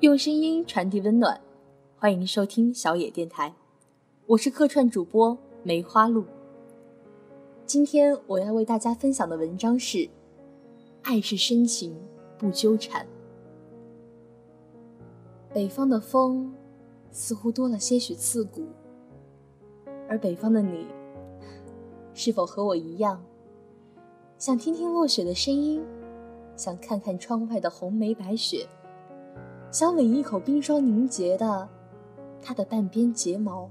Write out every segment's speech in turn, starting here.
用声音传递温暖，欢迎收听小野电台，我是客串主播梅花鹿。今天我要为大家分享的文章是：爱是深情，不纠缠。北方的风似乎多了些许刺骨，而北方的你，是否和我一样，想听听落雪的声音，想看看窗外的红梅白雪？想吻一口冰霜凝结的他的半边睫毛，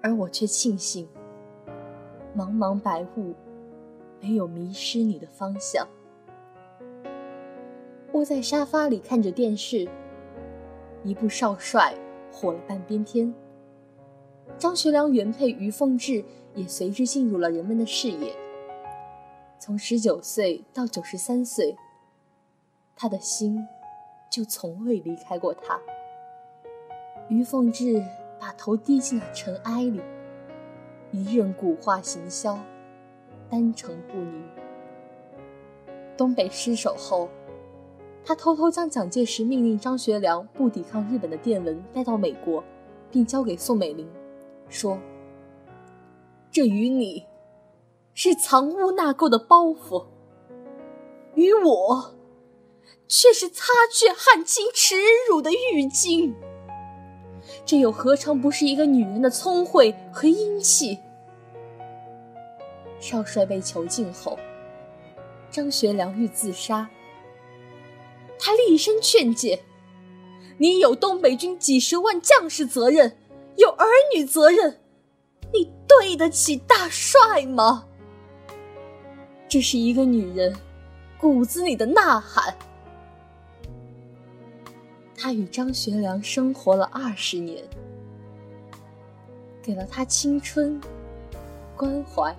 而我却庆幸，茫茫白雾没有迷失你的方向。窝在沙发里看着电视，一部少帅火了半边天，张学良原配于凤至也随之进入了人们的视野。从十九岁到九十三岁，他的心。就从未离开过他。于凤至把头低进了尘埃里，一任古画行销，单程不宁。东北失守后，他偷偷将蒋介石命令张学良不抵抗日本的电文带到美国，并交给宋美龄，说：“这与你，是藏污纳垢的包袱；与我。”却是擦去汗青耻辱的浴巾，这又何尝不是一个女人的聪慧和英气？少帅被囚禁后，张学良欲自杀，他厉声劝诫：“你有东北军几十万将士责任，有儿女责任，你对得起大帅吗？”这是一个女人骨子里的呐喊。他与张学良生活了二十年，给了他青春、关怀、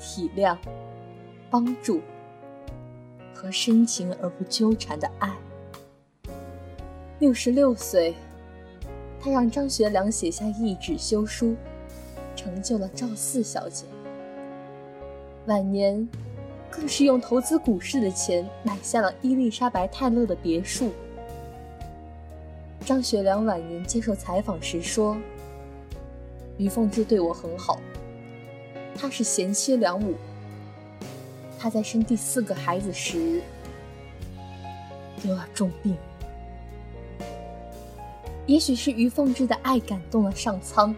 体谅、帮助和深情而不纠缠的爱。六十六岁，他让张学良写下一纸休书，成就了赵四小姐。晚年，更是用投资股市的钱买下了伊丽莎白泰勒的别墅。张学良晚年接受采访时说：“于凤至对我很好，她是贤妻良母。她在生第四个孩子时得了重病，也许是于凤至的爱感动了上苍，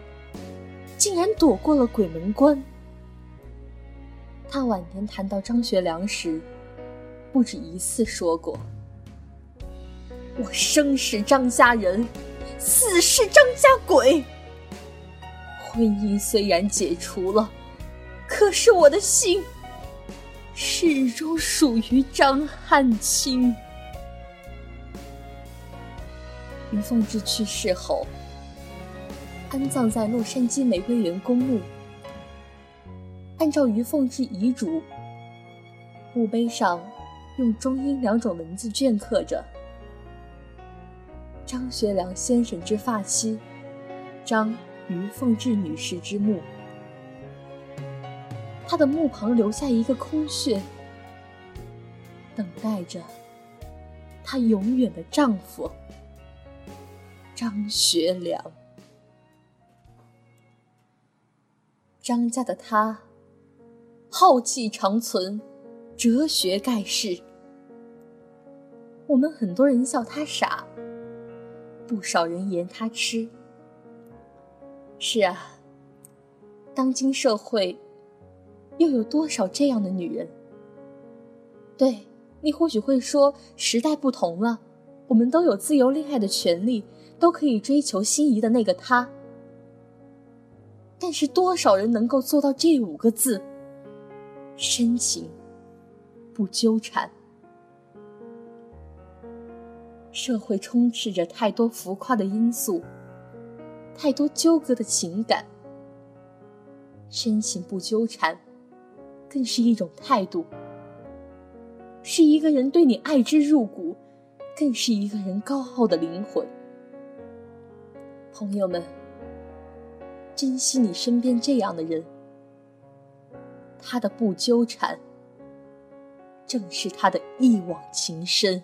竟然躲过了鬼门关。他晚年谈到张学良时，不止一次说过。”我生是张家人，死是张家鬼。婚姻虽然解除了，可是我的心始终属于张汉卿。于凤至去世后，安葬在洛杉矶玫瑰园公墓。按照于凤至遗嘱，墓碑上用中英两种文字镌刻着。张学良先生之发妻，张于凤至女士之墓。她的墓旁留下一个空穴，等待着她永远的丈夫张学良。张家的他，浩气长存，哲学盖世。我们很多人笑他傻。不少人言他痴。是啊，当今社会又有多少这样的女人？对你或许会说，时代不同了，我们都有自由恋爱的权利，都可以追求心仪的那个他。但是，多少人能够做到这五个字：深情，不纠缠？社会充斥着太多浮夸的因素，太多纠葛的情感。深情不纠缠，更是一种态度，是一个人对你爱之入骨，更是一个人高傲的灵魂。朋友们，珍惜你身边这样的人，他的不纠缠，正是他的一往情深。